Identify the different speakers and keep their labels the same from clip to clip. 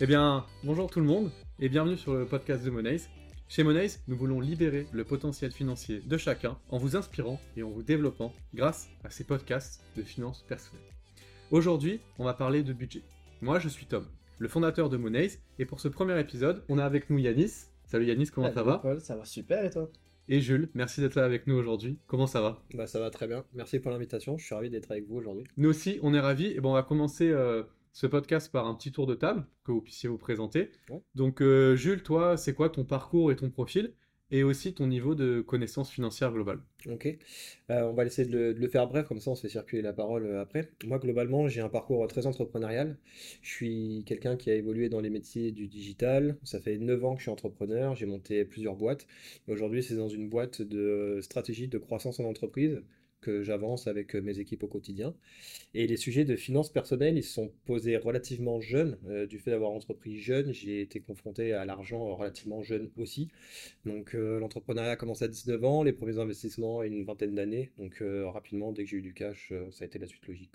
Speaker 1: Eh bien, bonjour tout le monde et bienvenue sur le podcast de Monays. Chez Monays, nous voulons libérer le potentiel financier de chacun en vous inspirant et en vous développant grâce à ces podcasts de finances personnelles. Aujourd'hui, on va parler de budget. Moi, je suis Tom, le fondateur de Monays, et pour ce premier épisode, on a avec nous Yanis. Salut Yanis, comment ça va?
Speaker 2: Paul, ça va super et toi?
Speaker 1: Et Jules, merci d'être là avec nous aujourd'hui. Comment ça va?
Speaker 3: Bah ça va très bien. Merci pour l'invitation. Je suis ravi d'être avec vous aujourd'hui.
Speaker 1: Nous aussi, on est ravis. Et bon, on va commencer euh, ce podcast par un petit tour de table que vous puissiez vous présenter.
Speaker 3: Ouais.
Speaker 1: Donc, euh, Jules, toi, c'est quoi ton parcours et ton profil et aussi ton niveau de connaissance financière globale?
Speaker 3: Ok. Euh, on va essayer de le, de le faire bref, comme ça on se fait circuler la parole euh, après. Moi, globalement, j'ai un parcours très entrepreneurial. Je suis quelqu'un qui a évolué dans les métiers du digital. Ça fait 9 ans que je suis entrepreneur. J'ai monté plusieurs boîtes. Aujourd'hui, c'est dans une boîte de stratégie de croissance en entreprise que j'avance avec euh, mes équipes au quotidien. Et les sujets de finances personnelles, ils se sont posés relativement jeunes. Euh, du fait d'avoir entrepris jeune, j'ai été confronté à l'argent relativement jeune aussi. Donc euh, l'entrepreneuriat a commencé à 19 ans, les premiers investissements à une vingtaine d'années. Donc euh, rapidement, dès que j'ai eu du cash, euh, ça a été la suite logique.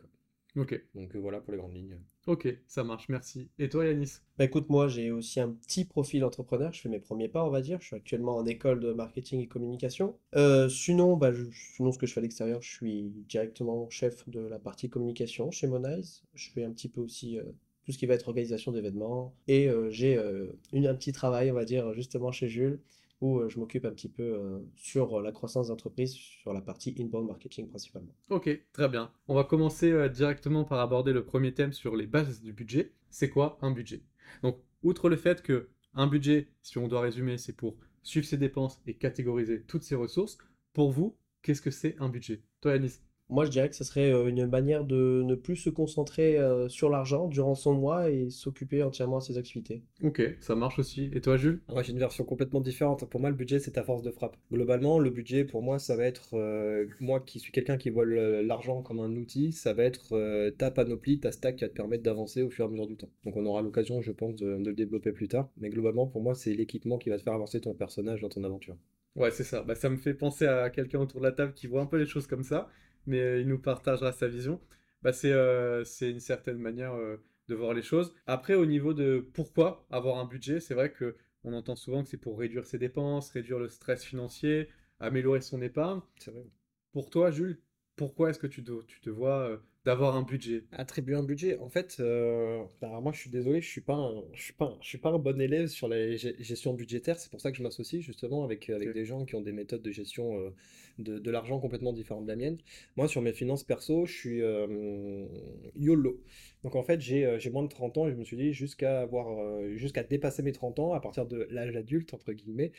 Speaker 1: Ok,
Speaker 3: Donc euh, voilà pour les grandes lignes.
Speaker 1: ok, ça marche, merci. Et toi, Yanis?
Speaker 2: Bah écoute, moi j'ai aussi un petit profil entrepreneur, je fais mes premiers pas on va dire, je suis actuellement en école de marketing et communication. Euh, sinon, bah, je- sinon ce que je fais à l'extérieur, je suis directement chef de la partie communication chez Monize. Je fais un petit peu aussi euh, tout ce qui va être organisation d'événements et euh, j'ai euh, un petit travail on va dire justement chez Jules où je m'occupe un petit peu sur la croissance d'entreprise, sur la partie inbound marketing principalement.
Speaker 1: Ok, très bien. On va commencer directement par aborder le premier thème sur les bases du budget. C'est quoi un budget? Donc, outre le fait que un budget, si on doit résumer, c'est pour suivre ses dépenses et catégoriser toutes ses ressources, pour vous, qu'est-ce que c'est un budget? Toi, Yanis
Speaker 2: Moi, je dirais que ce serait euh, une manière de ne plus se concentrer euh, sur l'argent durant son mois et s'occuper entièrement à ses activités.
Speaker 1: Ok, ça marche aussi. Et toi, Jules?
Speaker 3: Moi, j'ai une version complètement différente. Pour moi, le budget, c'est ta force de frappe. Globalement, le budget, pour moi, ça va être, euh, moi qui suis quelqu'un qui voit l'argent comme un outil, ça va être euh, ta panoplie, ta stack qui va te permettre d'avancer au fur et à mesure du temps. Donc, on aura l'occasion, je pense, de, de le développer plus tard. Mais globalement, pour moi, c'est l'équipement qui va te faire avancer ton personnage dans ton aventure.
Speaker 1: Ouais, c'est ça. Bah, ça me fait penser à quelqu'un autour de la table qui voit un peu les choses comme ça, mais euh, il nous partagera sa vision. Bah, c'est euh, c'est une certaine manière euh, de voir les choses. Après, au niveau de pourquoi avoir un budget, c'est vrai que on entend souvent que c'est pour réduire ses dépenses, réduire le stress financier, améliorer son épargne.
Speaker 3: C'est vrai.
Speaker 1: Pour toi, Jules, pourquoi est-ce que tu, te- tu te vois d'avoir un budget?
Speaker 3: Attribuer un budget, en fait, euh, alors moi je suis désolé, je suis pas un, je suis pas un- je suis pas un bon élève sur la gestion budgétaire, c'est pour ça que je m'associe justement avec, avec
Speaker 1: Ok.
Speaker 3: des gens qui ont des méthodes de gestion euh, de, de l'argent complètement différentes de la mienne. Moi sur mes finances perso, je suis euh, YOLO. Donc en fait, j'ai euh, j'ai moins de 30 ans et je me suis dit jusqu'à avoir, euh, jusqu'à dépasser mes 30 ans, à partir de l'âge adulte, entre guillemets,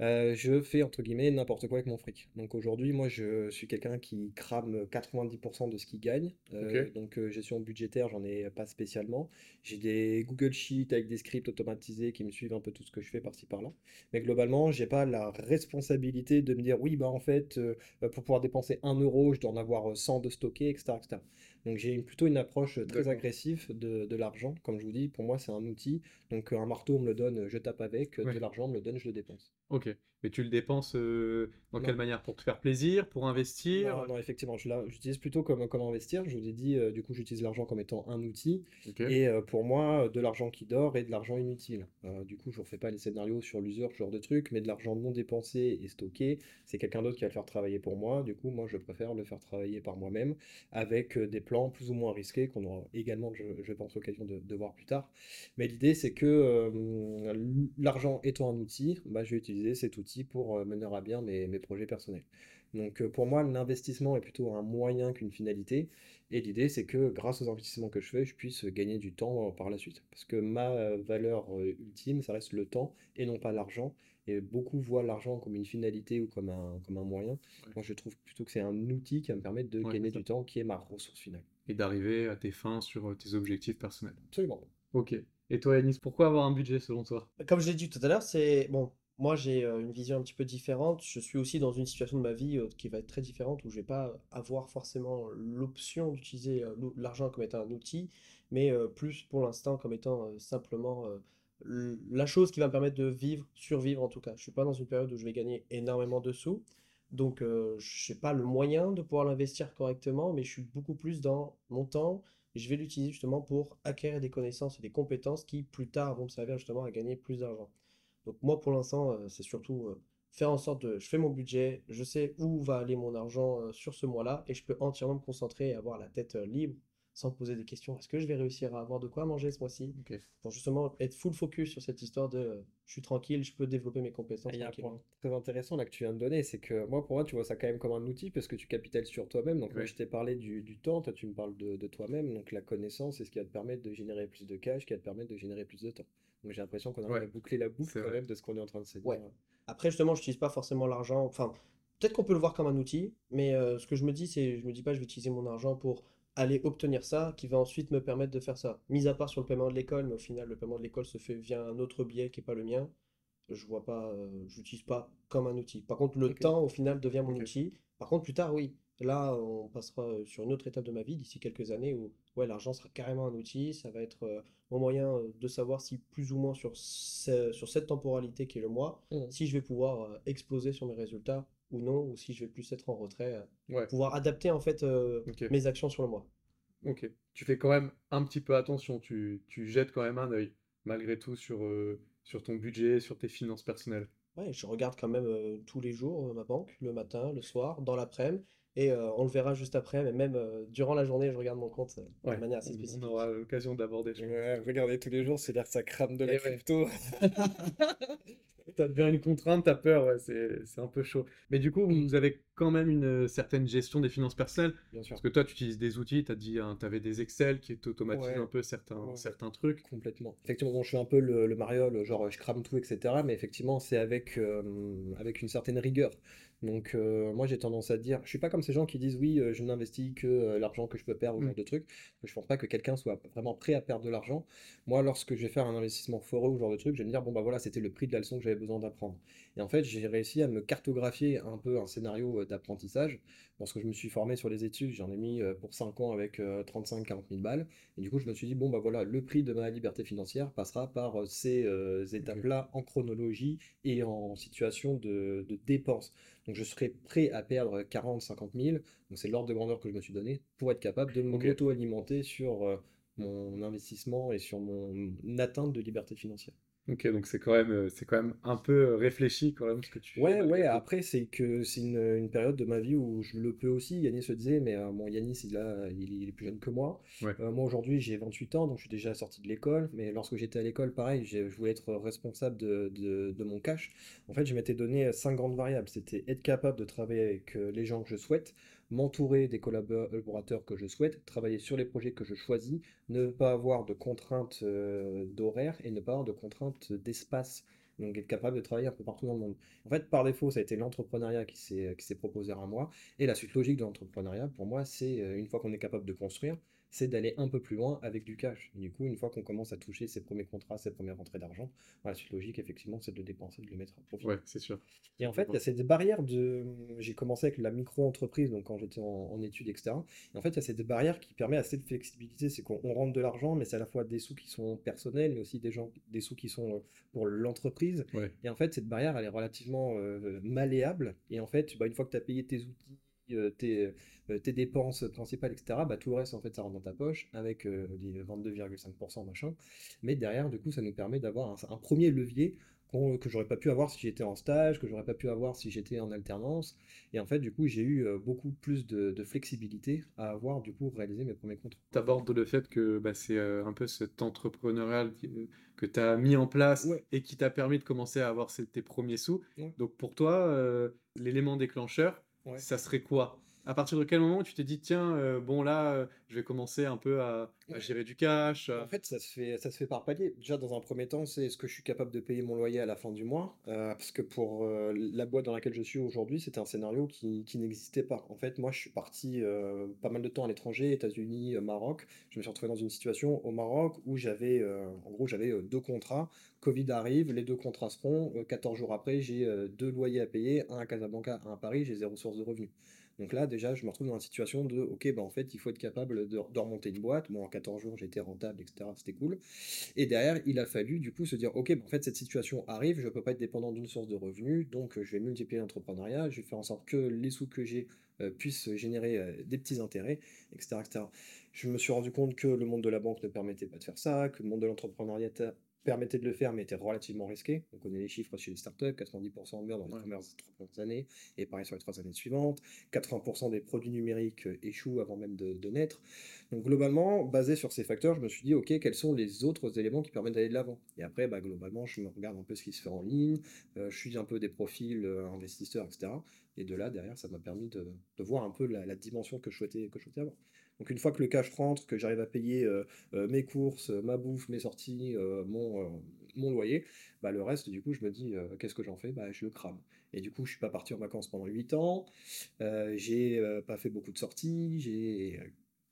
Speaker 3: euh, je fais entre guillemets n'importe quoi avec mon fric. Donc aujourd'hui, moi je suis quelqu'un qui crame 90% de ce qu'il gagne. Euh, donc euh, gestion budgétaire, j'en ai pas spécialement. J'ai des Google Sheets avec des scripts automatisés qui me suivent un peu tout ce que je fais par-ci par-là. Mais globalement, j'ai pas la responsabilité de me dire oui, bah en fait, pour pouvoir dépenser 1 euro, je dois en avoir euh, 100 de stocké, etc. etc. Donc j'ai plutôt une approche très agressive de, de l'argent. Comme je vous dis, pour moi c'est un outil. Donc un marteau, on me le donne, je tape avec.
Speaker 1: Ouais.
Speaker 3: De l'argent, on me le donne, je le dépense.
Speaker 1: Ok. Mais tu le dépenses euh, dans
Speaker 3: Non.
Speaker 1: quelle manière? Pour te faire plaisir? Pour investir?
Speaker 3: Non, non, effectivement, je j'utilise plutôt comme, comme investir. Je vous ai dit, euh, du coup, j'utilise l'argent comme étant un outil. Et euh, pour moi, de l'argent qui dort et de l'argent inutile. Du coup, je ne refais pas les scénarios sur l'usure, ce genre de truc, mais de l'argent non dépensé et stocké, c'est quelqu'un d'autre qui va le faire travailler pour moi. Du coup, moi, je préfère le faire travailler par moi-même avec des plans plus ou moins risqués qu'on aura également, je, je pense, l'occasion de, de voir plus tard. Mais l'idée, c'est que l'argent étant un outil, bah, je vais utiliser cet outil pour euh, mener à bien mes, mes projets personnels. Donc, euh, pour moi, l'investissement est plutôt un moyen qu'une finalité. Et l'idée, c'est que grâce aux investissements que je fais, je puisse gagner du temps euh, par la suite. Parce que ma valeur euh, ultime, ça reste le temps et non pas l'argent. Et beaucoup voient l'argent comme une finalité ou comme un, comme un moyen.
Speaker 1: Ouais.
Speaker 3: Moi, je trouve plutôt que c'est un outil qui va me permettre de
Speaker 1: Ouais,
Speaker 3: gagner du temps, qui est ma ressource finale.
Speaker 1: Et d'arriver à tes fins sur tes objectifs personnels.
Speaker 3: Absolument.
Speaker 1: Ok. Et toi, Yanis, pourquoi avoir un budget selon toi?
Speaker 2: Comme je l'ai dit tout à l'heure, c'est bon. Moi, j'ai euh, une vision un petit peu différente. Je suis aussi dans une situation de ma vie euh, qui va être très différente où je vais pas avoir forcément l'option d'utiliser euh, l'argent comme étant un outil, mais plus pour l'instant comme étant simplement la chose qui va me permettre de vivre, survivre en tout cas. Je suis pas dans une période où je vais gagner énormément de sous, donc je n'ai pas le moyen de pouvoir l'investir correctement, mais je suis beaucoup plus dans mon temps je vais l'utiliser justement pour acquérir des connaissances et des compétences qui plus tard vont me servir justement à gagner plus d'argent. Donc moi pour l'instant, euh, c'est surtout euh, faire en sorte de, je fais mon budget, je sais où va aller mon argent euh, sur ce mois-là et je peux entièrement me concentrer et avoir la tête libre sans poser des questions. Est-ce que je vais réussir à avoir de quoi manger ce mois-ci? Pour justement être full focus sur cette histoire de je suis tranquille, je peux développer mes compétences
Speaker 3: Il y a un point très intéressant là que tu viens de donner, c'est que moi pour moi tu vois ça quand même comme un outil parce que tu capitalises sur toi-même. Donc moi je t'ai parlé du, du, temps, toi tu me parles de, de toi-même, donc la connaissance c'est ce qui va te permettre de générer plus de cash, qui va te permettre de générer plus de temps. Donc j'ai l'impression qu'on a bouclé la boucle quand même de ce qu'on est en train de se dire.
Speaker 2: Après justement je n'utilise pas forcément l'argent, enfin peut-être qu'on peut le voir comme un outil, mais euh, ce que je me dis c'est je me dis pas je vais utiliser mon argent pour aller obtenir ça, qui va ensuite me permettre de faire ça. Mis à part sur le paiement de l'école, mais au final, le paiement de l'école se fait via un autre biais qui n'est pas le mien. Je vois pas, euh, j'utilise pas comme un outil. Par contre, le temps, au final, devient mon outil. Par contre, plus tard, oui. Là, on passera sur une autre étape de ma vie d'ici quelques années où ouais, l'argent sera carrément un outil. Ça va être euh, mon moyen de savoir si plus ou moins sur, sur cette temporalité qui est le mois, mmh. si je vais pouvoir exploser sur mes résultats ou non, ou si je vais plus être en retrait, euh, pouvoir adapter en fait mes actions sur le mois.
Speaker 1: Ok. Tu fais quand même un petit peu attention, tu, tu jettes quand même un œil, malgré tout, sur, sur ton budget, sur tes finances personnelles.
Speaker 2: Ouais, je regarde quand même tous les jours ma banque, le matin, le soir, dans l'après-midi. Et on le verra juste après, mais même durant la journée, je regarde mon compte de manière assez spécifique.
Speaker 1: On aura l'occasion d'aborder.
Speaker 3: Ouais, regarder tous les jours, c'est-à-dire que ça crame de la crypto.
Speaker 1: ça devient une contrainte, t'as peur, ouais, c'est un peu chaud. Mais du coup, vous avez quand même une euh, certaine gestion des finances personnelles.
Speaker 3: Bien sûr.
Speaker 1: Parce que toi, tu utilises des outils, tu as dit, hein, tu avais des Excel qui automatisent un peu certains, certains trucs.
Speaker 3: Complètement. Effectivement, bon, je suis un peu le, le mariole, genre je crame tout, etc. Mais effectivement, c'est avec, euh, avec une certaine rigueur. Donc euh, moi j'ai tendance à dire, je suis pas comme ces gens qui disent oui, je n'investis que l'argent que je peux perdre ou genre mmh. de trucs. Je pense pas que quelqu'un soit vraiment prêt à perdre de l'argent. Moi, lorsque je vais faire un investissement foreux ou genre de truc, je vais me dire bon bah voilà, c'était le prix de la leçon que j'avais besoin d'apprendre. Et en fait, j'ai réussi à me cartographier un peu un scénario d'apprentissage. Lorsque je me suis formé sur les études, j'en ai mis pour 5 ans avec 35-40 000 balles. Et du coup, je me suis dit, bon, bah voilà, le prix de ma liberté financière passera par ces étapes-là en chronologie et en situation de, de dépenses. Donc, je serai prêt à perdre 40-50 000. Donc, c'est l'ordre de grandeur que je me suis donné pour être capable de m'auto-alimenter sur mon investissement et sur mon atteinte de liberté financière.
Speaker 1: Ok, donc c'est quand même, euh, c'est quand même un peu euh, réfléchi quand même ce que tu.
Speaker 3: Ouais, ouais. Après, c'est que c'est une, une, période de ma vie où je le peux aussi. Yannis se disait, mais euh, bon, Yannis, il, a, il, est plus jeune que moi. moi aujourd'hui, j'ai 28 ans, donc je suis déjà sorti de l'école. Mais lorsque j'étais à l'école, pareil, je voulais être responsable de, de, de, mon cash. En fait, je m'étais donné cinq grandes variables. C'était être capable de travailler avec les gens que je souhaite, m'entourer des collaborateurs que je souhaite, travailler sur les projets que je choisis, ne pas avoir de contraintes euh, d'horaire et ne pas avoir de contraintes d'espace. Donc être capable de travailler un peu partout dans le monde. En fait, par défaut, ça a été l'entrepreneuriat qui s'est proposé à moi. Et la suite logique de l'entrepreneuriat, pour moi, c'est euh, une fois qu'on est capable de construire, c'est d'aller un peu plus loin avec du cash. du coup, une fois qu'on commence à toucher ses premiers contrats, ses premières rentrées d'argent, la suite logique, effectivement, c'est de le dépenser, de le mettre à profit.
Speaker 1: Ouais, c'est sûr.
Speaker 3: Et en fait, il y a cette barrière de. J'ai commencé avec la micro-entreprise, donc quand j'étais en, études, etc. Et en fait, il y a cette barrière qui permet assez de flexibilité. C'est qu'on rentre de l'argent, mais c'est à la fois des sous qui sont personnels, mais aussi des, gens, des sous qui sont euh, pour l'entreprise. Et en fait, cette barrière, elle est relativement euh, malléable. Et en fait, bah, une fois que tu as payé tes outils, euh, tes, euh, tes, dépenses principales, etc., bah, tout le reste, en fait, ça rentre dans ta poche avec les 22,5% machin. Mais derrière, du coup, ça nous permet d'avoir un, premier levier que j'aurais pas pu avoir si j'étais en stage, que j'aurais pas pu avoir si j'étais en alternance. Et en fait, du coup, j'ai eu beaucoup plus de, flexibilité à avoir, du coup, réalisé mes premiers contrats.
Speaker 1: Tu abordes le fait que bah, c'est un peu cet entrepreneurial que tu as mis en place et qui t'a permis de commencer à avoir tes premiers sous. Donc, pour toi, l'élément déclencheur, ça serait quoi? À partir de quel moment tu t'es dit tiens euh, bon là euh, je vais commencer un peu à, gérer du cash
Speaker 3: En fait ça se fait ça se fait par palier. Déjà dans un premier temps c'est est-ce que je suis capable de payer mon loyer à la fin du mois euh, parce que pour la boîte dans laquelle je suis aujourd'hui c'était un scénario qui, qui n'existait pas. En fait moi je suis parti pas mal de temps à l'étranger, États-Unis, Maroc. Je me suis retrouvé dans une situation au Maroc où j'avais en gros j'avais deux contrats. Covid arrive, les deux contrats seront 14 jours après j'ai deux loyers à payer, un à Casablanca, un à Paris, j'ai zéro source de revenus. Donc là, déjà, je me retrouve dans une situation de, ok, bah en fait, il faut être capable de, remonter une boîte. Bon, en 14 jours, j'étais rentable, etc. C'était cool. Et derrière, il a fallu, du coup, se dire, ok, bah en fait, cette situation arrive, je ne peux pas être dépendant d'une source de revenus, donc je vais multiplier l'entrepreneuriat, je vais faire en sorte que les sous que j'ai euh, puissent générer euh, des petits intérêts, etc., etc. Je me suis rendu compte que le monde de la banque ne permettait pas de faire ça, que le monde de l'entrepreneuriat permettait de le faire, mais était relativement risqué. On connaît les chiffres chez les startups, 90% meurent dans les premières trois années, et pareil sur les trois années suivantes. 80% des produits numériques euh, échouent avant même de, naître. Donc globalement, basé sur ces facteurs, je me suis dit, ok, quels sont les autres éléments qui permettent d'aller de l'avant? Et après, bah, globalement, je me regarde un peu ce qui se fait en ligne, euh, je suis un peu des profils euh, investisseurs, etc. Et de là, derrière, ça m'a permis de, voir un peu la, dimension que je souhaitais, que je souhaitais avoir. Donc une fois que le cash rentre, que j'arrive à payer euh, euh, mes courses, ma bouffe, mes sorties, euh, mon, mon loyer, bah, le reste, du coup, je me dis, qu'est-ce que j'en fais? Bah, Je le crame. Et du coup, je suis pas parti en vacances pendant 8 ans, j'ai pas fait beaucoup de sorties, j'ai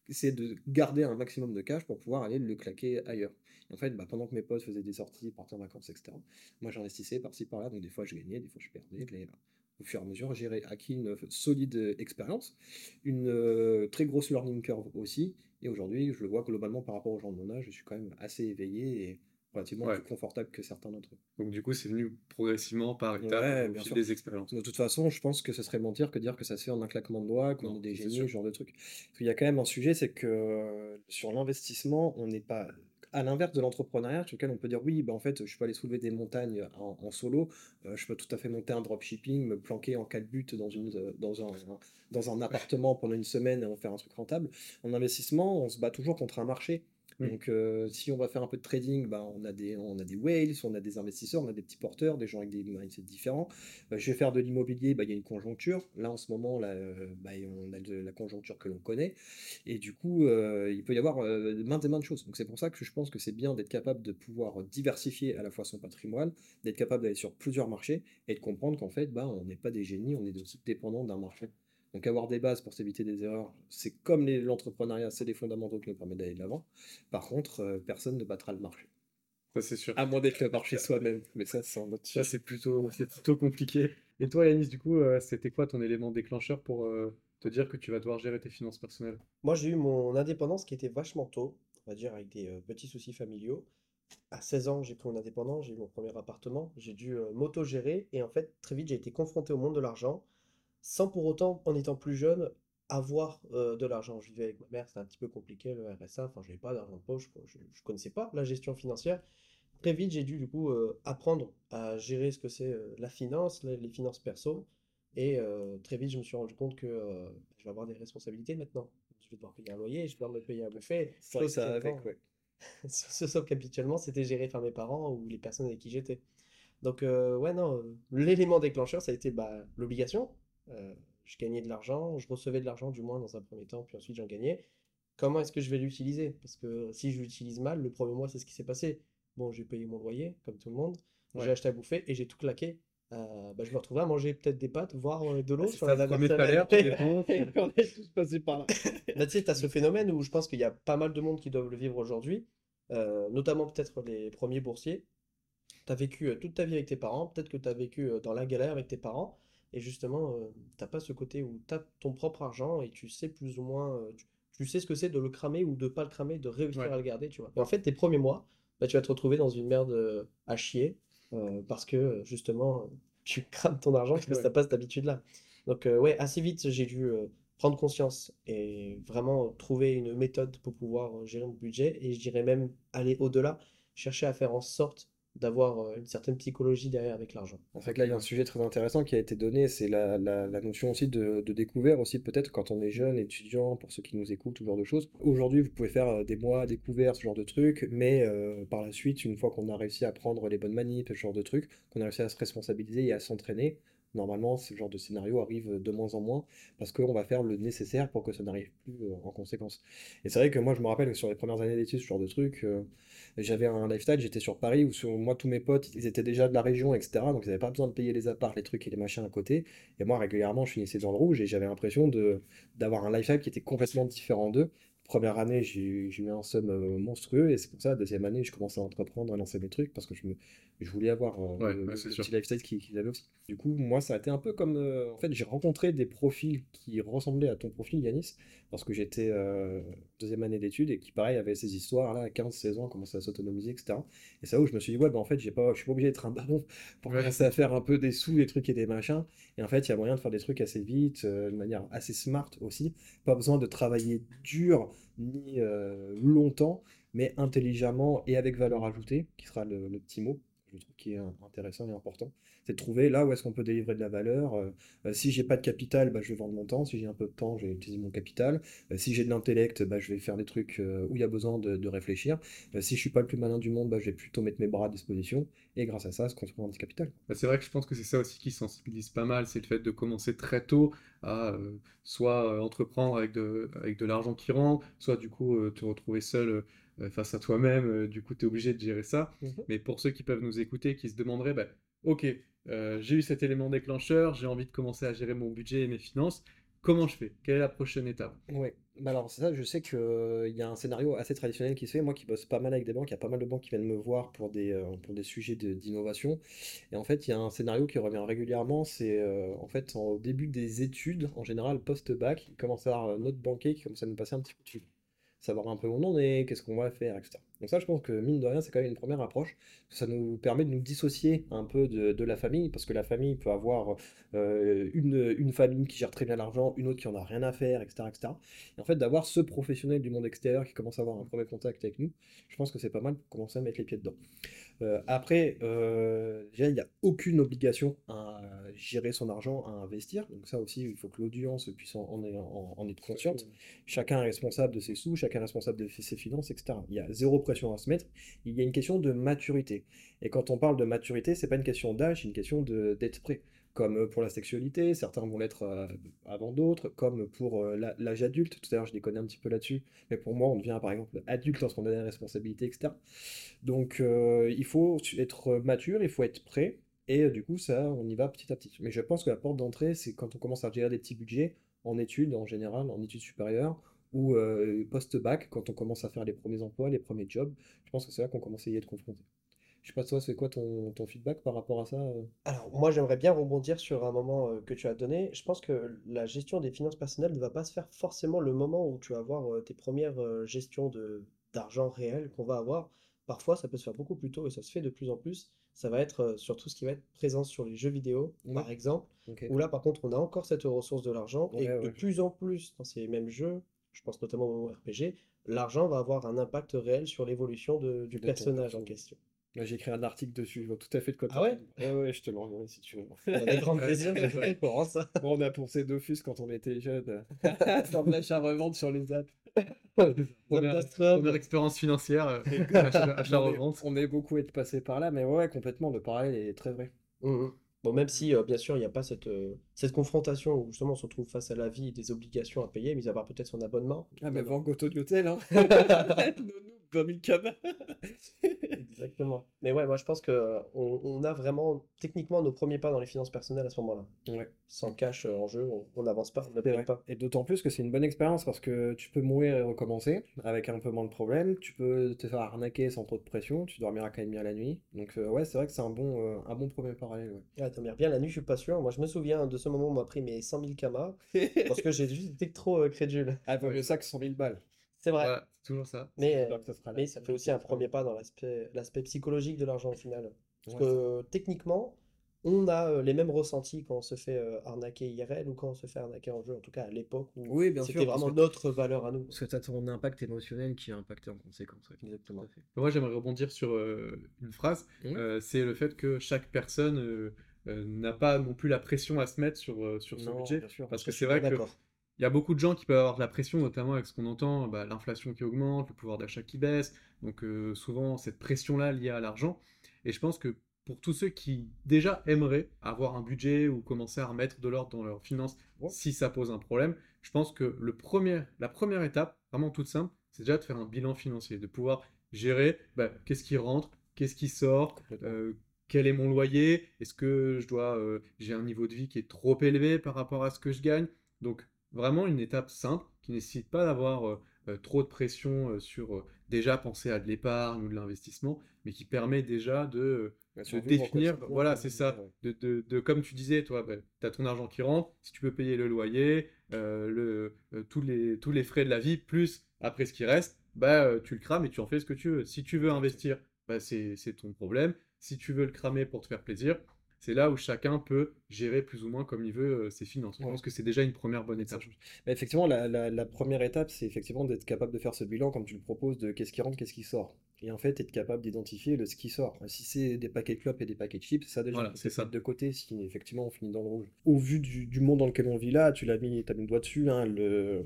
Speaker 3: essayé de garder un maximum de cash pour pouvoir aller le claquer ailleurs. en fait, bah, pendant que mes potes faisaient des sorties, partaient en vacances, etc., moi j'investissais par-ci par-là, donc des fois je gagnais, des fois je perdais, au fur et à mesure, j'ai acquis une solide expérience, une euh, très grosse learning curve aussi. Et aujourd'hui, je le vois globalement par rapport aux gens de mon âge, je suis quand même assez éveillé et relativement plus confortable que certains d'entre eux.
Speaker 1: Donc du coup, c'est venu progressivement par étapes bien sûr. des expériences.
Speaker 3: De toute façon, je pense que ce serait mentir que dire que ça se fait en un claquement de doigts, qu'on est des génies, ce genre de trucs. Il y a quand même un sujet, c'est que euh, sur l'investissement, on n'est pas à l'inverse de l'entrepreneuriat, sur lequel on peut dire oui, bah en fait, je peux aller soulever des montagnes en, solo, euh, je peux tout à fait monter un dropshipping, me planquer en buts dans, une, euh, dans, un, dans un appartement pendant une semaine et en faire un truc rentable. En investissement, on se bat toujours contre un marché. Mmh. Donc, si on va faire un peu de trading, bah, on, a des, on a des whales, on a des investisseurs, on a des petits porteurs, des gens avec des mindsets différents. Euh, je vais faire de l'immobilier, bah, il y a une conjoncture. Là, en ce moment, bah, on a la conjoncture que l'on connaît. Et du coup, il peut y avoir maintes et maintes choses. Donc, c'est pour ça que je pense que c'est bien d'être capable de pouvoir diversifier à la fois son patrimoine, d'être capable d'aller sur plusieurs marchés et de comprendre qu'en fait, bah, on n'est pas des génies, on est dépendant d'un marché. Donc avoir des bases pour s'éviter des erreurs, c'est comme l'entrepreneuriat, c'est des fondamentaux qui nous permettent d'aller de l'avant. Par contre, euh, personne ne battra le marché.
Speaker 1: Ça c'est sûr.
Speaker 3: À moins d'être le marché soi-même. Mais ça, c'est
Speaker 1: Ça c'est plutôt, plutôt compliqué. Et toi Yanis, du coup, euh, c'était quoi ton élément déclencheur pour euh, te dire que tu vas devoir gérer tes finances personnelles?
Speaker 2: Moi j'ai eu mon indépendance qui était vachement tôt, on va dire avec des petits soucis familiaux. À 16 ans, j'ai pris mon indépendance, j'ai eu mon premier appartement, j'ai dû m'auto-gérer et en fait, très vite, j'ai été confronté au monde de l'argent sans pour autant, en étant plus jeune, avoir euh, de l'argent. Je vivais avec ma mère, c'était un petit peu compliqué, le RSA, enfin, je n'avais pas d'argent de poche, je ne connaissais pas la gestion financière. Très vite, j'ai dû du coup euh, apprendre à gérer ce que c'est euh, la finance, les, finances perso. Et très vite, je me suis rendu compte que je vais avoir des responsabilités maintenant. Je vais devoir payer un loyer, je vais devoir me payer un buffet.
Speaker 3: C'est ça avec, ouais.
Speaker 2: Sauf qu'habituellement, c'était géré par mes parents ou les personnes avec qui j'étais. Donc, ouais, non, l'élément déclencheur, ça a été bah, l'obligation, euh, je gagnais de l'argent, je recevais de l'argent du moins dans un premier temps, puis ensuite j'en gagnais. Comment est-ce que je vais l'utiliser? Parce que si je l'utilise mal, le premier mois, c'est ce qui s'est passé. Bon, j'ai payé mon loyer, comme tout le monde. J'ai acheté à bouffer et j'ai tout claqué. Euh, bah, je me retrouvais à manger peut-être des pâtes, voire euh, de l'eau
Speaker 1: sur la premier salaire.
Speaker 3: on est tous passés par là.
Speaker 2: tu sais, tu as ce phénomène où je pense qu'il y a pas mal de monde qui doivent le vivre aujourd'hui, notamment peut-être les premiers boursiers. Tu as vécu toute ta vie avec tes parents, peut-être que tu as vécu dans la galère avec tes parents. Et justement, euh, t'as pas ce côté où tu as ton propre argent et tu sais plus ou moins, euh, tu, sais ce que c'est de le cramer ou de pas le cramer, de réussir à le garder, tu vois. Et en fait, tes premiers mois, bah, tu vas te retrouver dans une merde euh, à chier parce que justement, tu crames ton argent parce que t'as pas cette habitude-là. Donc, ouais, assez vite, j'ai dû prendre conscience et vraiment trouver une méthode pour pouvoir gérer mon budget et je dirais même aller au-delà, chercher à faire en sorte d'avoir euh, une certaine psychologie derrière avec l'argent.
Speaker 3: En fait, là, il y a un sujet très intéressant qui a été donné, c'est la, notion aussi de, découvert, aussi peut-être quand on est jeune, étudiant, pour ceux qui nous écoutent, ce genre de choses. Aujourd'hui, vous pouvez faire euh, des mois découverts, ce genre de trucs, mais euh, par la suite, une fois qu'on a réussi à prendre les bonnes manips, ce genre de trucs, qu'on a réussi à se responsabiliser et à s'entraîner, Normalement, ce genre de scénario arrive de moins en moins parce qu'on va faire le nécessaire pour que ça n'arrive plus en conséquence. Et c'est vrai que moi, je me rappelle que sur les premières années d'études, ce genre de truc, j'avais un lifestyle, j'étais sur Paris où sur, moi, tous mes potes, ils étaient déjà de la région, etc. Donc ils n'avaient pas besoin de payer les apparts, les trucs et les machins à côté. Et moi, régulièrement, je finissais dans le rouge et j'avais l'impression d'avoir un lifestyle qui était complètement différent d'eux. Première année, j'ai eu un somme euh, monstrueux et c'est pour ça, deuxième année, je commençais à entreprendre, à lancer mes trucs parce que je, me, je voulais avoir euh, le, petit lifestyle qu'ils avaient aussi. Du coup, moi, ça a été un peu comme. Euh, en fait, j'ai rencontré des profils qui ressemblaient à ton profil, Yanis, lorsque j'étais deuxième année d'études et qui, pareil, avaient ces histoires-là à 15-16 ans, commençaient à s'autonomiser, etc. Et c'est là où je me suis dit, ouais, bah en fait, pas, je suis pas obligé d'être un baron pour commencer à faire un peu des sous, des trucs et des machins. Et en fait, il y a moyen de faire des trucs assez vite, de manière assez smart aussi. Pas besoin de travailler dur ni euh, longtemps, mais intelligemment et avec valeur ajoutée, qui sera le, le petit mot, qui est intéressant et important. C'est de trouver là où est-ce qu'on peut délivrer de la valeur. Euh, euh, si j'ai pas de capital, bah, je vais vendre mon temps. Si j'ai un peu de temps, je vais utiliser mon capital. Euh, si j'ai de l'intellect, bah, je vais faire des trucs où il y a besoin de, réfléchir. Si je suis pas le plus malin du monde, bah, je vais plutôt mettre mes bras à disposition. Et grâce à ça, se construire un petit capital.
Speaker 1: Bah, c'est vrai que je pense que c'est ça aussi qui sensibilise pas mal, c'est le fait de commencer très tôt à soit entreprendre avec de, avec de l'argent qui rentre, soit du coup te retrouver seul face à toi-même, euh, du coup tu es obligé de gérer ça.
Speaker 3: Mhm.
Speaker 1: Mais pour ceux qui peuvent nous écouter, qui se demanderaient, bah, ok, euh, j'ai eu cet élément déclencheur, j'ai envie de commencer à gérer mon budget et mes finances, comment je fais? Quelle est la prochaine étape?
Speaker 3: Ouais, bah alors c'est ça, je sais qu'il y a un scénario assez traditionnel qui se fait, moi qui bosse pas mal avec des banques, il y a pas mal de banques qui viennent me voir pour des, euh, pour des sujets de- d'innovation, et en fait il y a un scénario qui revient régulièrement, c'est euh, en fait au début des études, en général post-bac, il commence à avoir euh, notre banquier qui commence à nous passer un petit coup de fil, savoir un peu où on en est, qu'est-ce qu'on va faire, etc. Donc ça je pense que mine de rien c'est quand même une première approche, ça nous permet de nous dissocier un peu de, la famille, parce que la famille peut avoir euh, une, une famille qui gère très bien l'argent, une autre qui en a rien à faire, etc., etc. Et en fait, d'avoir ce professionnel du monde extérieur qui commence à avoir un premier contact avec nous, je pense que c'est pas mal pour commencer à mettre les pieds dedans. Euh, après, euh, déjà, il n'y a aucune obligation à gérer son argent, à investir. Donc ça aussi, il faut que l'audience puisse en, en, en- en être consciente. Chacun est responsable de ses sous, chacun est responsable de ses finances, etc. Il y a zéro pression à se mettre. Il y a une question de maturité. Et quand on parle de maturité, c'est pas une question d'âge, c'est une question d'être prêt. Comme pour la sexualité, certains vont l'être euh, avant d'autres, comme pour euh, l'âge adulte. Tout à l'heure, je connais un petit peu là-dessus. Mais pour moi, on devient par exemple adulte lorsqu'on a des responsabilités, etc. Donc, euh, il faut être mature, il faut être prêt. Et du coup, ça, on y va petit à petit. Mais je pense que la porte d'entrée, c'est quand on commence à gérer des petits budgets en études, en général, en études supérieures, ou post-bac, quand on commence à faire les premiers emplois, les premiers jobs. Je pense que c'est là qu'on commence à y être confronté. Je sais pas, toi, c'est quoi ton, ton feedback par rapport à ça? euh?
Speaker 2: Alors, moi, j'aimerais bien rebondir sur un moment euh, que tu as donné. Je pense que la gestion des finances personnelles ne va pas se faire forcément le moment où tu vas avoir euh, tes premières euh, gestions de d'argent réel qu'on va avoir. Parfois, ça peut se faire beaucoup plus tôt et ça se fait de plus en plus. Ça va être sur tout ce qui va être présent sur les jeux vidéo,
Speaker 3: Ouais.
Speaker 2: par exemple,
Speaker 3: Ok.
Speaker 2: où là, par contre, on a encore cette ressource de l'argent et
Speaker 3: Ouais,
Speaker 2: de plus en plus dans ces mêmes jeux, je pense notamment au RPG, l'argent va avoir un impact réel sur l'évolution de- du
Speaker 3: De
Speaker 2: personnage en question.
Speaker 3: J'ai écrit un article dessus, je vois tout à fait de quoi
Speaker 2: Ah
Speaker 3: tu
Speaker 2: ouais.
Speaker 3: Ouais, ouais, je te l'enverrai si tu veux.
Speaker 2: On a des grands plaisirs,
Speaker 1: Ouais.
Speaker 2: courant, ça.
Speaker 3: Bon, on a pensé Dofus quand on était jeune. Faire de l'achat-revente sur les apps.
Speaker 1: Première, expérience financière, euh, achat-
Speaker 3: On est-
Speaker 1: achat-revente.
Speaker 3: On est beaucoup être passé par là, mais ouais, complètement, le parallèle est très vrai.
Speaker 2: Mhm. Bon, même si, euh, bien sûr, il n'y a pas cette, euh, cette confrontation où justement on se retrouve face à la vie et des obligations à payer, mis à part peut-être son abonnement.
Speaker 3: Ah, mais Van Gogh Hôtel, hein. Nounou, 20 000 cabas.
Speaker 2: Exactement. Mais ouais, moi je pense que on, on a vraiment techniquement nos premiers pas dans les finances personnelles à ce moment-là.
Speaker 3: Ouais.
Speaker 2: Sans cash euh, en jeu, on n'avance pas, on ne paye pas.
Speaker 3: Et d'autant plus que c'est une bonne expérience parce que tu peux mourir et recommencer avec un peu moins de problèmes. Tu peux te faire arnaquer sans trop de pression. Tu dormiras quand même bien la nuit. Donc, euh, ouais, c'est vrai que c'est un bon, euh, un bon premier parallèle. Ouais.
Speaker 2: Ah, dormir bien la nuit, je suis pas sûr. Moi je me souviens de ce moment où on m'a pris mes 100 000 kamas parce que j'ai juste été trop euh, crédule.
Speaker 3: ah, vaut mieux ça que 100 000 balles.
Speaker 2: C'est vrai.
Speaker 1: Voilà, c'est toujours ça.
Speaker 2: Mais, euh,
Speaker 3: ça sera la-
Speaker 2: mais ça fait aussi un premier pas dans l'aspect l'aspect psychologique de l'argent au final. Parce
Speaker 3: Ouais,
Speaker 2: que techniquement, on a euh, les mêmes ressentis quand on se fait euh, arnaquer IRL ou quand on se fait arnaquer en jeu, en tout cas à l'époque où
Speaker 3: Oui, bien sûr.
Speaker 2: c'était vraiment
Speaker 3: que-
Speaker 2: notre valeur à nous.
Speaker 3: Parce que tu as ton impact émotionnel qui est impacté en conséquence. ouais.
Speaker 2: Exactement.
Speaker 3: Tout à fait.
Speaker 1: Moi, j'aimerais rebondir sur euh, une phrase. C'est le fait que chaque personne euh, euh, n'a pas non plus la pression à se mettre sur, euh, sur son
Speaker 3: Non,
Speaker 1: budget.
Speaker 3: bien sûr.
Speaker 1: Parce que c'est vrai que
Speaker 2: d'accord.
Speaker 1: Il y a beaucoup de gens qui peuvent avoir de la pression, notamment avec ce qu'on entend, bah, l'inflation qui augmente, le pouvoir d'achat qui baisse. Donc euh, souvent cette pression-là liée à l'argent. Et je pense que pour tous ceux qui déjà aimeraient avoir un budget ou commencer à remettre de l'ordre dans leurs finances si ça pose un problème, je pense que le premier, la première étape, vraiment toute simple, c'est déjà de faire un bilan financier, de pouvoir gérer bah, qu'est-ce qui rentre, qu'est-ce qui sort, euh, quel est mon loyer, est-ce que je dois, euh, j'ai un niveau de vie qui est trop élevé par rapport à ce que je gagne. Donc vraiment une étape simple qui ne nécessite pas d'avoir euh, trop de pression euh, sur euh, déjà penser à de l'épargne ou de l'investissement, mais qui permet déjà de,
Speaker 3: au
Speaker 1: définir, voilà, c'est ça, de, de- de- comme tu disais, toi, tu as ton argent qui rentre, si tu peux payer le loyer, le, tous les, tous les frais de la vie, plus après ce qui reste, bah, tu le crames et tu en fais ce que tu veux. Si tu veux investir, bah, c'est ton problème. Si tu veux le cramer pour te faire plaisir, c'est là où chacun peut gérer plus ou moins comme il veut euh, ses finances. Je pense que c'est déjà une première bonne étape.
Speaker 3: effectivement, la, la- la première étape, c'est effectivement d'être capable de faire ce bilan comme tu le proposes de qu'est-ce qui rentre, qu'est-ce qui sort. Et en fait, être capable d'identifier le ce qui sort. Si c'est des paquets de clopes et des paquets de chips, ça déjà,
Speaker 1: Voilà, c'est ça.
Speaker 3: de côté si effectivement on finit dans le rouge. Au vu du, du monde dans lequel on vit là, tu l'as mis, t'as mis le doigt dessus, hein, le,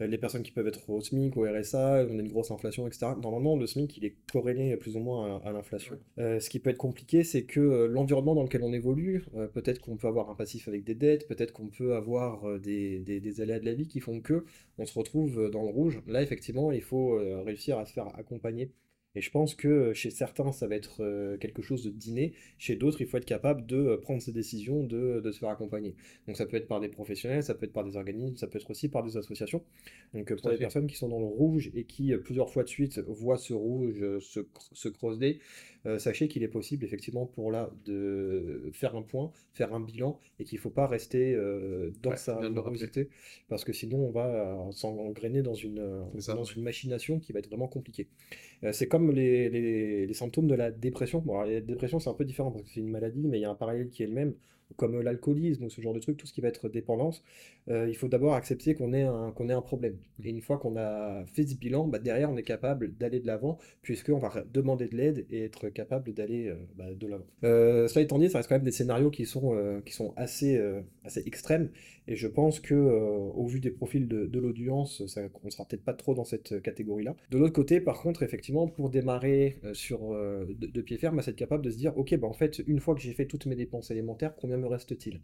Speaker 3: les personnes qui peuvent être au SMIC, au RSA, on a une grosse inflation, etc. Normalement, le SMIC, il est corrélé plus ou moins à, à l'inflation. Euh, ce qui peut être compliqué, c'est que euh, l'environnement dans lequel on évolue, euh, peut-être qu'on peut avoir un passif avec des dettes, peut-être qu'on peut avoir euh, des, des, des aléas de la vie qui font que on se retrouve euh, dans le rouge. Là, effectivement, il faut euh, réussir à se faire accompagner. Et je pense que chez certains, ça va être euh, quelque chose de dîner. Chez d'autres, il faut être capable de euh, prendre ses décisions, de, de se faire accompagner. Donc ça peut être par des professionnels, ça peut être par des organismes, ça peut être aussi par des associations. Donc euh,
Speaker 1: Tout
Speaker 3: pour les personnes qui sont dans le rouge et qui plusieurs fois de suite voient ce rouge se, se creuser, euh, sachez qu'il est possible effectivement pour là de faire un point, faire un bilan et qu'il ne faut pas rester euh, dans
Speaker 1: Ouais,
Speaker 3: sa morosité parce que sinon on va euh, s'engrainer dans une,
Speaker 1: ça,
Speaker 3: dans
Speaker 1: ouais.
Speaker 3: une machination qui va être vraiment compliquée. Euh, c'est comme les, les- les symptômes de la dépression. Bon, alors, la dépression, c'est un peu différent parce que c'est une maladie, mais il y a un parallèle qui est le même, comme l'alcoolisme ou ce genre de truc, tout ce qui va être dépendance. Euh, il faut d'abord accepter qu'on ait un, problème. Et une fois qu'on a fait ce bilan, bah, derrière, on est capable d'aller de l'avant, puisqu'on va demander de l'aide et être capable d'aller euh, bah, de l'avant. Euh, cela étant dit, ça reste quand même des scénarios qui sont, euh, assez, assez extrêmes. Et je pense que, euh, au vu des profils de, l'audience, ça- on sera peut-être pas trop dans cette catégorie-là. De l'autre côté, par contre, effectivement, pour démarrer euh, sur, euh, de, de pied ferme, bah, c'est être capable de se dire, ok, bah, en fait, une fois que j'ai fait toutes mes dépenses élémentaires, combien me reste-t-il?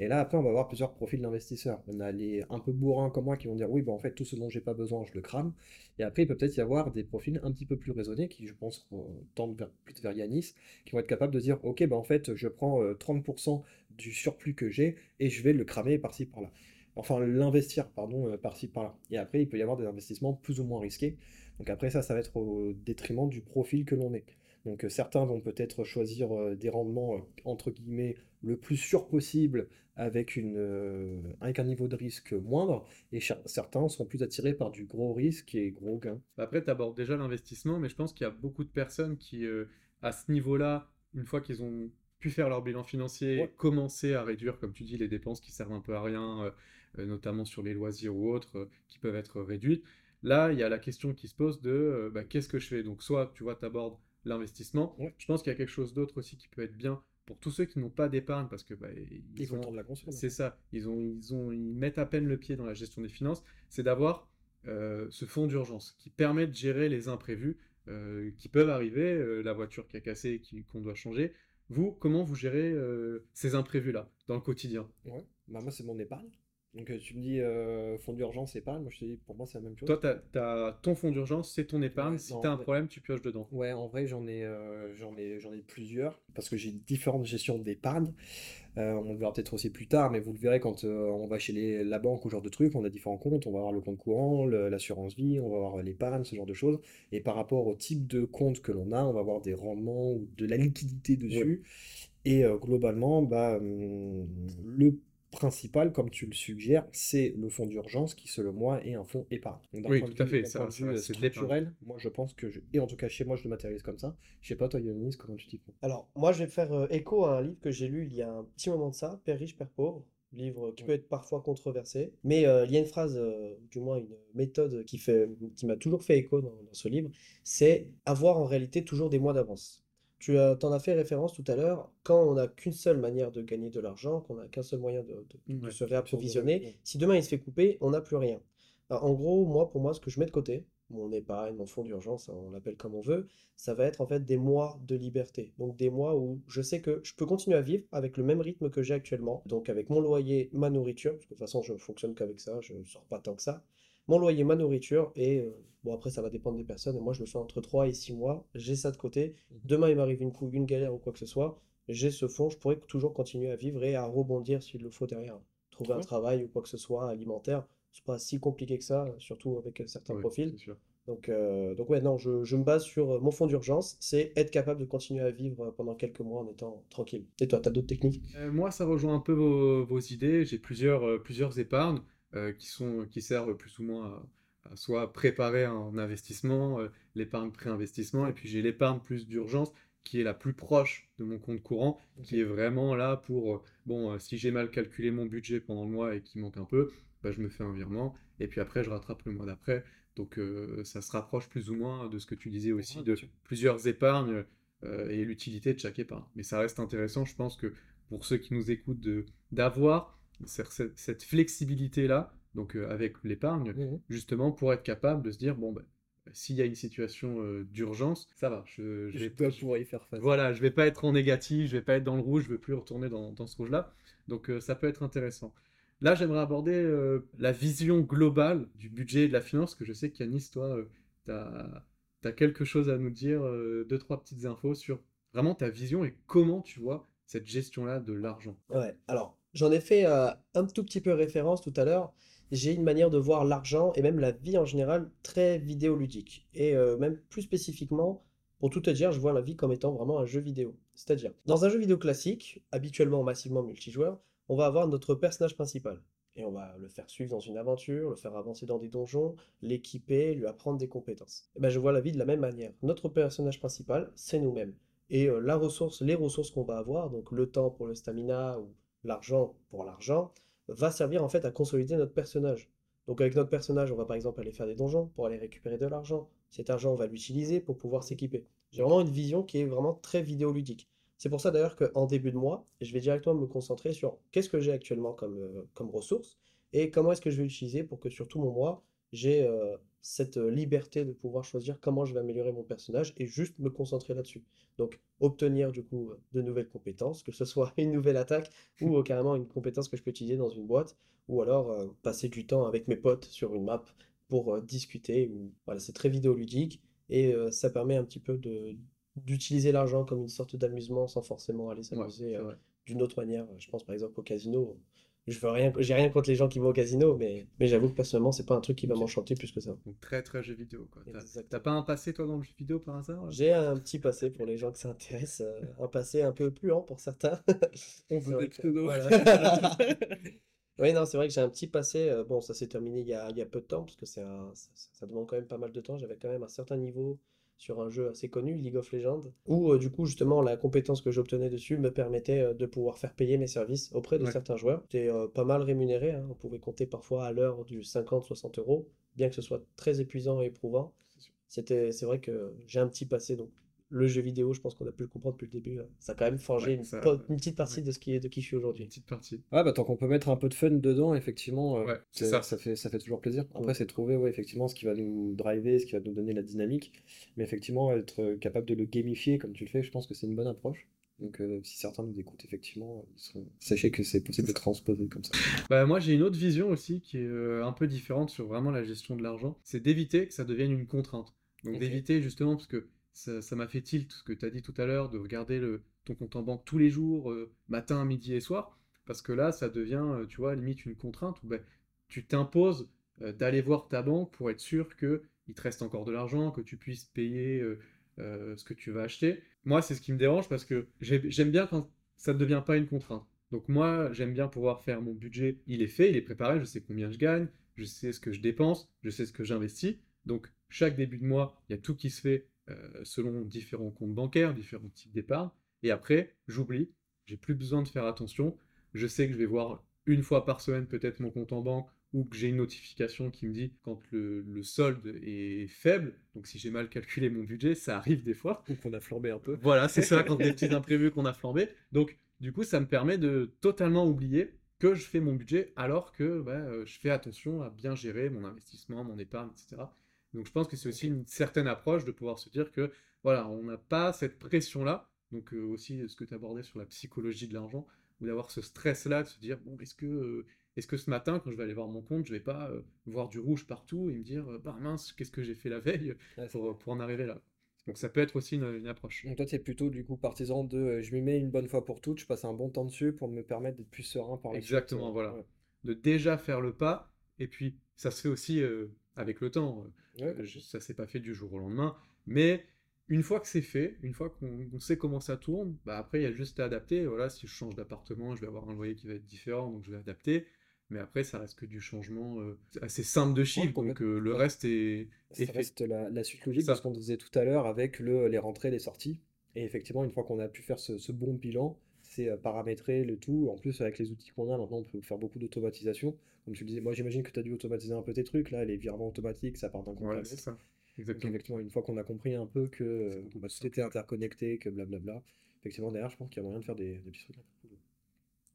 Speaker 3: Et là, après, on va avoir plusieurs profils d'investisseurs. On a les un peu bourrins comme moi qui vont dire, oui, bah, en fait, tout ce dont j'ai pas besoin, je le crame. Et après, il peut peut-être y avoir des profils un petit peu plus raisonnés qui, je pense, euh, tendent vers, plus vers Yanis, qui vont être capables de dire, ok, bah, en fait, je prends euh, 30% du surplus que j'ai et je vais le cramer par-ci par-là. Enfin, l'investir, pardon, euh, par-ci par-là. Et après, il peut y avoir des investissements plus ou moins risqués. Donc après, ça, ça va être au détriment du profil que l'on est. Donc euh, certains vont peut-être choisir euh, des rendements, euh, entre guillemets, le plus sûr possible avec, une, avec un niveau de risque moindre, et certains sont plus attirés par du gros risque et gros gain.
Speaker 1: Après, tu abordes déjà l'investissement, mais je pense qu'il y a beaucoup de personnes qui, euh, à ce niveau-là, une fois qu'ils ont pu faire leur bilan financier,
Speaker 3: Ouais.
Speaker 1: commencer à réduire, comme tu dis, les dépenses qui servent un peu à rien, euh, notamment sur les loisirs ou autres, euh, qui peuvent être réduites. Là, il y a la question qui se pose de bah, qu'est-ce que je fais? Donc, soit tu vois, tu abordes l'investissement.
Speaker 3: Ouais.
Speaker 1: Je pense qu'il y a quelque chose d'autre aussi qui peut être bien pour tous ceux qui n'ont pas d'épargne, parce que bah, ils
Speaker 3: le
Speaker 1: ont,
Speaker 3: temps de la construire.
Speaker 1: c'est ça, ils ont, ils ont, ils mettent à peine le pied dans la gestion des finances, c'est d'avoir euh, ce fonds d'urgence qui permet de gérer les imprévus euh, qui peuvent arriver, euh, la voiture qui a cassé et qui- qu'on doit changer. Vous, comment vous gérez ces imprévus-là dans le quotidien?
Speaker 3: Ouais. Bah, moi, c'est mon épargne. Donc euh, tu me dis euh, fonds d'urgence, épargne, moi je te dis, pour moi, c'est la même chose.
Speaker 1: Toi, tu as, ton fonds d'urgence, c'est ton épargne.
Speaker 3: Ouais,
Speaker 1: si tu as un problème, tu pioches dedans.
Speaker 3: Ouais, en vrai, j'en ai, euh, j'en ai, j'en ai plusieurs, parce que j'ai différentes gestions d'épargne. Euh, on le verra peut-être aussi plus tard, mais vous le verrez quand on va chez les- la banque ou ce genre de trucs, on a différents comptes, on va avoir le compte courant, l'assurance vie, on va avoir l'épargne, ce genre de choses. Et par rapport au type de compte que l'on a, on va avoir des rendements ou de la liquidité dessus. Et globalement, bah, hum, le principal, comme tu le suggères, c'est le fonds d'urgence qui, selon moi, est un fonds épargne. Donc,
Speaker 1: Oui,
Speaker 3: point de
Speaker 1: tout à
Speaker 3: vue-
Speaker 1: fait,
Speaker 3: d'un
Speaker 1: ça-
Speaker 3: point de
Speaker 1: ça-
Speaker 3: vue, euh,
Speaker 1: c'est l'épargne.
Speaker 3: structurel, moi je pense que, je... et en tout cas chez moi, je le matérialise comme ça. Je sais pas, toi, Yonis, comment tu t'y prends?
Speaker 2: Alors, moi, je vais faire euh, écho à un livre que j'ai lu il y a un petit moment de ça, Père riche, Père pauvre, livre qui peut être parfois controversé, mais euh, il y a une phrase, euh, du moins une méthode qui fait, qui m'a toujours fait écho dans, dans ce livre, c'est avoir en réalité toujours des mois d'avance. Tu as, t'en as fait référence tout à l'heure, quand on n'a qu'une seule manière de gagner de l'argent, qu'on n'a qu'un seul moyen de, de- de
Speaker 1: Ouais,
Speaker 2: se
Speaker 3: Ouais.
Speaker 2: réapprovisionner, si demain il se fait couper, on n'a plus rien. Alors, en gros, moi, pour moi, ce que je mets de côté, mon épargne, mon fonds d'urgence, hein, on l'appelle comme on veut, ça va être en fait des mois de liberté. Donc des mois où je sais que je peux continuer à vivre avec le même rythme que j'ai actuellement. Donc avec mon loyer, ma nourriture, parce que de toute façon je fonctionne qu'avec ça, je ne sors pas tant que ça. Mon loyer, ma nourriture, et euh, bon après ça va dépendre des personnes, et moi je le fais entre 3 et 6 mois, j'ai ça de côté.
Speaker 3: Mhm.
Speaker 2: Demain il m'arrive une couille, une galère ou quoi que ce soit, j'ai ce fonds, je pourrais toujours continuer à vivre et à rebondir s'il le faut derrière. Trouver un travail ou quoi que ce soit alimentaire, c'est pas si compliqué que ça, surtout avec euh, certains
Speaker 1: Ouais,
Speaker 2: profils. Donc, euh, donc ouais, non, je, je me base sur mon fonds d'urgence, c'est être capable de continuer à vivre pendant quelques mois en étant tranquille. Et toi, t'as d'autres techniques?
Speaker 1: Euh, moi, ça rejoint un peu vos, vos idées. J'ai plusieurs, euh, plusieurs épargnes qui sont, qui servent plus ou moins à, soit préparer un investissement, euh, l'épargne pré-investissement, et puis j'ai l'épargne plus d'urgence qui est la plus proche de mon compte courant, qui est vraiment là pour, euh, bon, euh, si j'ai mal calculé mon budget pendant le mois et qu'il manque un peu, bah, je me fais un virement, et puis après, je rattrape le mois d'après. Donc, euh, ça se rapproche plus ou moins de ce que tu disais aussi, de plusieurs épargnes euh, et l'utilité de chaque épargne. Mais ça reste intéressant, je pense que pour ceux qui nous écoutent, de, d'avoir cette, cette flexibilité-là, donc euh, avec l'épargne,
Speaker 3: Mhm.
Speaker 1: justement pour être capable de se dire, bon, ben, s'il y a une situation euh, d'urgence, ça va, je, je
Speaker 3: Je
Speaker 1: vais,
Speaker 3: dois pouvoir y faire face.
Speaker 1: voilà, je vais pas être en négatif, je vais pas être dans le rouge, je veux plus retourner dans, dans ce rouge-là. Donc euh, ça peut être intéressant. Là, j'aimerais aborder la vision globale du budget et de la finance, que je sais qu'Yanis, toi, tu as, quelque chose à nous dire, deux, trois petites infos sur vraiment ta vision et comment tu vois cette gestion-là de l'argent.
Speaker 2: Ouais, alors j'en ai fait euh, un tout petit peu référence tout à l'heure. J'ai une manière de voir l'argent et même la vie en général très vidéoludique. Et euh, même plus spécifiquement, pour tout te dire, je vois la vie comme étant vraiment un jeu vidéo. C'est-à-dire, dans un jeu vidéo classique, habituellement massivement multijoueur, on va avoir notre personnage principal. Et on va le faire suivre dans une aventure, le faire avancer dans des donjons, l'équiper, lui apprendre des compétences. Et ben, je vois la vie de la même manière. Notre personnage principal, c'est nous-mêmes. Et euh, la ressource, les ressources qu'on va avoir, donc le temps pour le stamina ou l'argent pour l'argent, va servir en fait à consolider notre personnage. Donc avec notre personnage, on va par exemple aller faire des donjons pour aller récupérer de l'argent. Cet argent, on va l'utiliser pour pouvoir s'équiper. J'ai vraiment une vision qui est vraiment très vidéoludique. C'est pour ça d'ailleurs qu'en début de mois, je vais directement me concentrer sur qu'est-ce que j'ai actuellement comme, euh, comme ressources et comment est-ce que je vais l'utiliser pour que sur tout mon mois, j'ai euh, cette euh, liberté de pouvoir choisir comment je vais améliorer mon personnage et juste me concentrer là-dessus. Donc obtenir du coup de nouvelles compétences, que ce soit une nouvelle attaque ou euh, carrément une compétence que je peux utiliser dans une boîte, ou alors euh, passer du temps avec mes potes sur une map pour euh, discuter. Ou... Voilà, c'est très vidéoludique et euh, ça permet un petit peu de d'utiliser l'argent comme une sorte d'amusement sans forcément aller s'amuser euh, d'une autre manière. Je pense par exemple au casino. Je veux rien, j'ai rien contre les gens qui vont au casino, mais, mais j'avoue que personnellement, c'est pas un truc qui va m'enchanter plus que ça.
Speaker 1: Donc très très jeu vidéo. quoi. T'as- pas un passé toi dans le jeu vidéo par hasard là
Speaker 2: J'ai un petit passé pour les gens que ça intéresse, euh, un passé un peu puant pour certains.
Speaker 3: On veut des
Speaker 2: que-
Speaker 3: pseudos.
Speaker 2: voilà. Oui, non, c'est vrai que j'ai un petit passé. euh, bon, ça s'est terminé il y a, il y a peu de temps, parce que c'est un, ça, ça- ça demande quand même pas mal de temps. J'avais quand même un certain niveau sur un jeu assez connu, League of Legends, où euh, du coup, justement, la compétence que j'obtenais dessus me permettait euh, de pouvoir faire payer mes services auprès de
Speaker 1: Ouais.
Speaker 2: certains joueurs. C'était euh, pas mal rémunéré, hein. On pouvait compter parfois à l'heure du 50-60 euros, bien que ce soit très épuisant et éprouvant. C'était, c'est vrai que j'ai un petit passé, donc le jeu vidéo, je pense qu'on a pu le comprendre depuis le début. hein. Ça a quand même forgé
Speaker 1: Ouais,
Speaker 2: une,
Speaker 1: ça-
Speaker 2: une petite partie de ce qui est, de qui je suis
Speaker 1: Une
Speaker 2: aujourd'hui.
Speaker 1: petite partie.
Speaker 3: Ouais, bah tant qu'on peut mettre un peu de fun dedans, effectivement, euh,
Speaker 1: Ouais, c'est
Speaker 3: c'est-
Speaker 1: ça.
Speaker 3: ça fait, ça fait toujours plaisir. Après,
Speaker 2: Ouais.
Speaker 3: c'est trouver, ouais, effectivement, ce qui va nous driver, ce qui va nous donner la dynamique. Mais effectivement, être euh, capable de le gamifier comme tu le fais, je pense que c'est une bonne approche. Donc, euh, si certains nous écoutent, effectivement, ils seront- sachez que c'est possible de transposer comme ça.
Speaker 1: Bah, moi, j'ai une autre vision aussi qui est euh, un peu différente sur vraiment la gestion de l'argent. C'est d'éviter que ça devienne une contrainte. Donc, d'éviter justement, parce que ça m'a fait tilt ce que tu as dit tout à l'heure, de regarder ton compte en banque tous les jours, euh, matin, midi et soir. Parce que là, ça devient, euh, tu vois, limite une contrainte où ben, tu t'imposes euh, d'aller voir ta banque pour être sûr qu'il te reste encore de l'argent, que tu puisses payer ce que tu vas acheter. Moi, c'est ce qui me dérange parce que j'ai- j'aime bien quand ça ne devient pas une contrainte. Donc moi, j'aime bien pouvoir faire mon budget. Il est fait, il est préparé, je sais combien je gagne, je sais ce que je dépense, je sais ce que j'investis. Donc chaque début de mois, il y a tout qui se fait selon différents comptes bancaires, différents types d'épargne. Et après, j'oublie, j'ai plus besoin de faire attention. Je sais que je vais voir une fois par semaine peut-être mon compte en banque ou que j'ai une notification qui me dit quand le, le solde est faible. Donc si j'ai mal calculé mon budget, ça arrive des fois.
Speaker 3: Donc, on a flambé un peu.
Speaker 1: Voilà, c'est ça, quand des petits imprévus qu'on a flambé. Donc, du coup, ça me permet de totalement oublier que je fais mon budget alors que bah, euh, je fais attention à bien gérer mon investissement, mon épargne, etc. Donc, je pense que c'est aussi une certaine approche de pouvoir se dire que, voilà, on n'a pas cette pression-là. Donc, euh, aussi, ce que tu abordais sur la psychologie de l'argent, ou d'avoir ce stress-là, de se dire, bon, est-ce que, euh, est-ce que ce matin, quand je vais aller voir mon compte, je vais pas euh, voir du rouge partout et me dire, euh, bah mince, qu'est-ce que j'ai fait la veille pour, pour en arriver là? Donc, ça peut être aussi une, une approche.
Speaker 3: Donc toi, tu es plutôt du coup partisan de euh, je m'y mets une bonne fois pour toutes, je passe un bon temps dessus pour me permettre d'être plus serein par la suite.
Speaker 1: Exactement,
Speaker 3: euh,
Speaker 1: voilà.
Speaker 3: ouais.
Speaker 1: de déjà faire le pas, et puis ça se fait aussi euh, avec le temps.
Speaker 3: Ouais,
Speaker 1: Euh, je- ça s'est pas fait du jour au lendemain, mais une fois que c'est fait, une fois qu'on on sait comment ça tourne, bah après il y a juste à adapter. Voilà, si je change d'appartement, je vais avoir un loyer qui va être différent, donc je vais adapter. Mais après, ça reste que du changement euh, assez simple de chiffres, donc euh, le
Speaker 3: Ouais.
Speaker 1: reste est,
Speaker 3: Ça reste la, la suite logique
Speaker 1: Ça.
Speaker 3: de ce qu'on disait tout à l'heure avec le, les rentrées, les sorties. Et effectivement, une fois qu'on a pu faire ce, ce bon bilan, c'est paramétrer le tout. En plus, avec les outils qu'on a, maintenant, on peut faire beaucoup d'automatisation. Comme tu le disais, moi j'imagine que tu as dû automatiser un peu tes trucs, là, les virements automatiques, ça part d'un compte à
Speaker 1: Ouais,
Speaker 3: l'autre.
Speaker 1: c'est ça.
Speaker 3: Donc,
Speaker 1: Exactement.
Speaker 3: effectivement, une fois qu'on a compris un peu que euh, bah, tout était interconnecté, que blablabla, effectivement, derrière, je pense qu'il y a moyen de faire des, des petits trucs.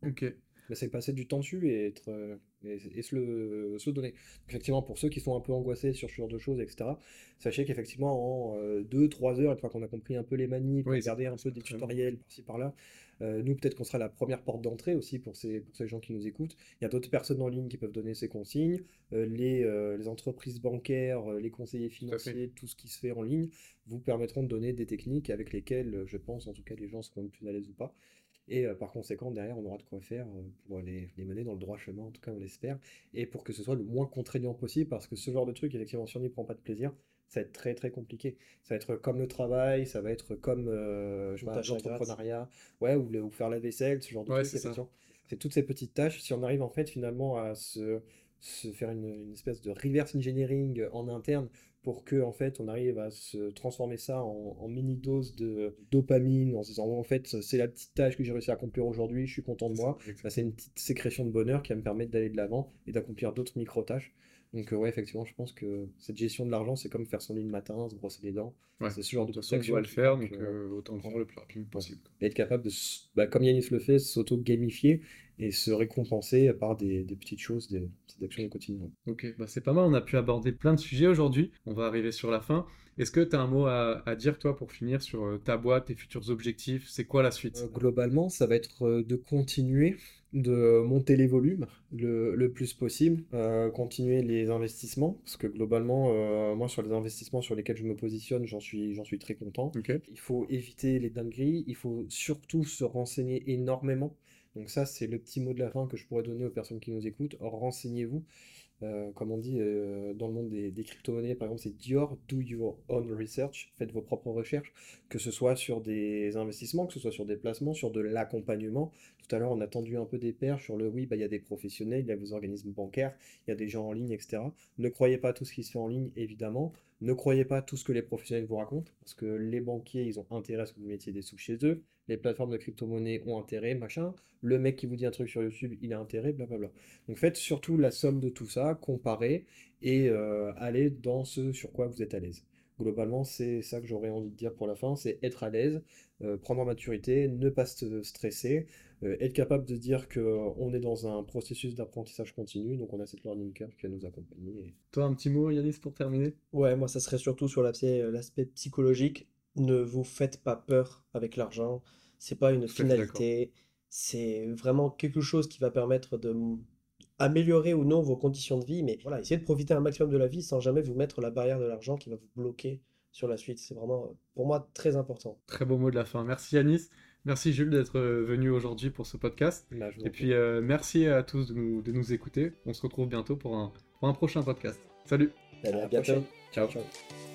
Speaker 1: Ok.
Speaker 3: Mais c'est passer du temps dessus et, être, euh, et, et se le se donner. Donc, effectivement, pour ceux qui sont un peu angoissés sur ce genre de choses, etc., sachez qu'effectivement, en 2-3 heures, une fois qu'on a compris un peu les manips,
Speaker 1: Oui,
Speaker 3: regarder un peu des tutoriels par-ci par-là, euh, nous, peut-être qu'on sera la première porte d'entrée aussi pour ces, pour ces gens qui nous écoutent. Il y a d'autres personnes en ligne qui peuvent donner ces consignes. Euh, les, euh, les entreprises bancaires, les conseillers financiers, tout ce qui se fait en ligne, vous permettront de donner des techniques avec lesquelles, je pense, en tout cas, les gens seront plus à l'aise ou pas. Et par conséquent, derrière, on aura de quoi faire pour les, les mener dans le droit chemin, en tout cas, on l'espère, et pour que ce soit le moins contraignant possible, parce que ce genre de truc, effectivement, si on n'y prend pas de plaisir, ça va être très très compliqué. Ça va être comme le travail, ça va être comme euh, l'entrepreneuriat, ouais, ou, le- ou faire la vaisselle, ce genre de
Speaker 1: Ouais,
Speaker 3: trucs,
Speaker 1: c'est
Speaker 3: toutes ces petites tâches, si on arrive en fait finalement à se, se faire une, une espèce de reverse engineering en interne pour que en fait on arrive à se transformer ça en, en mini dose de dopamine en se disant en fait c'est la petite tâche que j'ai réussi à accomplir aujourd'hui, je suis content de moi. Bah, c'est une petite sécrétion de bonheur qui va me permettre d'aller de l'avant et d'accomplir d'autres micro-tâches. Donc euh, ouais, effectivement, je pense que cette gestion de l'argent, c'est comme faire son lit le matin, se brosser les dents.
Speaker 1: Ouais.
Speaker 3: C'est ce genre de
Speaker 1: De façon, on doit le faire, donc euh, autant le faire le plus rapidement possible.
Speaker 3: et être capable de, bah, comme Yanis le fait, s'auto-gamifier et se récompenser par des, des petites choses, des petites actions au quotidien.
Speaker 1: Ok, bah c'est pas mal, on a pu aborder plein de sujets aujourd'hui. On va arriver sur la fin. Est-ce que tu as un mot à, à dire, toi, pour finir sur euh, ta boîte, tes futurs objectifs? C'est quoi la suite?
Speaker 3: Euh, globalement, ça va être euh, de continuer de monter les volumes le, le plus possible, euh, continuer les investissements, parce que globalement, euh, moi, sur les investissements sur lesquels je me positionne, j'en suis, j'en suis très content. Il faut éviter les dingueries, il faut surtout se renseigner énormément. Donc ça, c'est le petit mot de la fin que je pourrais donner aux personnes qui nous écoutent. Renseignez-vous. Euh, comme on dit euh, dans le monde des, des crypto-monnaies, par exemple, c'est Dior, do your own research, faites vos propres recherches, que ce soit sur des investissements, que ce soit sur des placements, sur de l'accompagnement. Tout à l'heure, on a tendu un peu des perches sur le oui, bah, il y a des professionnels, il y a vos organismes bancaires, il y a des gens en ligne, etc. Ne croyez pas tout ce qui se fait en ligne, évidemment. Ne croyez pas tout ce que les professionnels vous racontent, parce que les banquiers, ils ont intérêt à ce que vous mettiez des sous chez eux. Les plateformes de crypto-monnaie ont intérêt, machin. Le mec qui vous dit un truc sur YouTube, il a intérêt, blablabla. Donc faites surtout la somme de tout ça, comparez et euh, allez dans ce sur quoi vous êtes à l'aise. Globalement, c'est ça que j'aurais envie de dire pour la fin, c'est être à l'aise, euh, prendre en maturité, ne pas se stresser, euh, être capable de dire qu'on est dans un processus d'apprentissage continu, donc on a cette learning curve qui va nous accompagner. et-
Speaker 1: Toi, un petit mot, Yanis, pour terminer?
Speaker 2: Ouais, moi, ça serait surtout sur l'aspect l'aspect psychologique. Ne vous faites pas peur avec l'argent. C'est pas une finalité. C'est vraiment quelque chose qui va permettre de améliorer ou non vos conditions de vie. Mais voilà, essayez de profiter un maximum de la vie sans jamais vous mettre la barrière de l'argent qui va vous bloquer sur la suite. C'est vraiment, euh, pour moi, très important.
Speaker 1: Très beau mot de la fin. Merci, Yanis. Merci, Jules, d'être euh, venu aujourd'hui pour ce podcast.
Speaker 3: Bah,
Speaker 1: Et puis, euh, merci à tous de nous, de nous écouter. On se retrouve bientôt pour un, pour un prochain podcast. Salut!
Speaker 2: Allez,
Speaker 3: À
Speaker 2: bientôt.
Speaker 3: prochaine.
Speaker 1: Ciao.
Speaker 2: Ciao.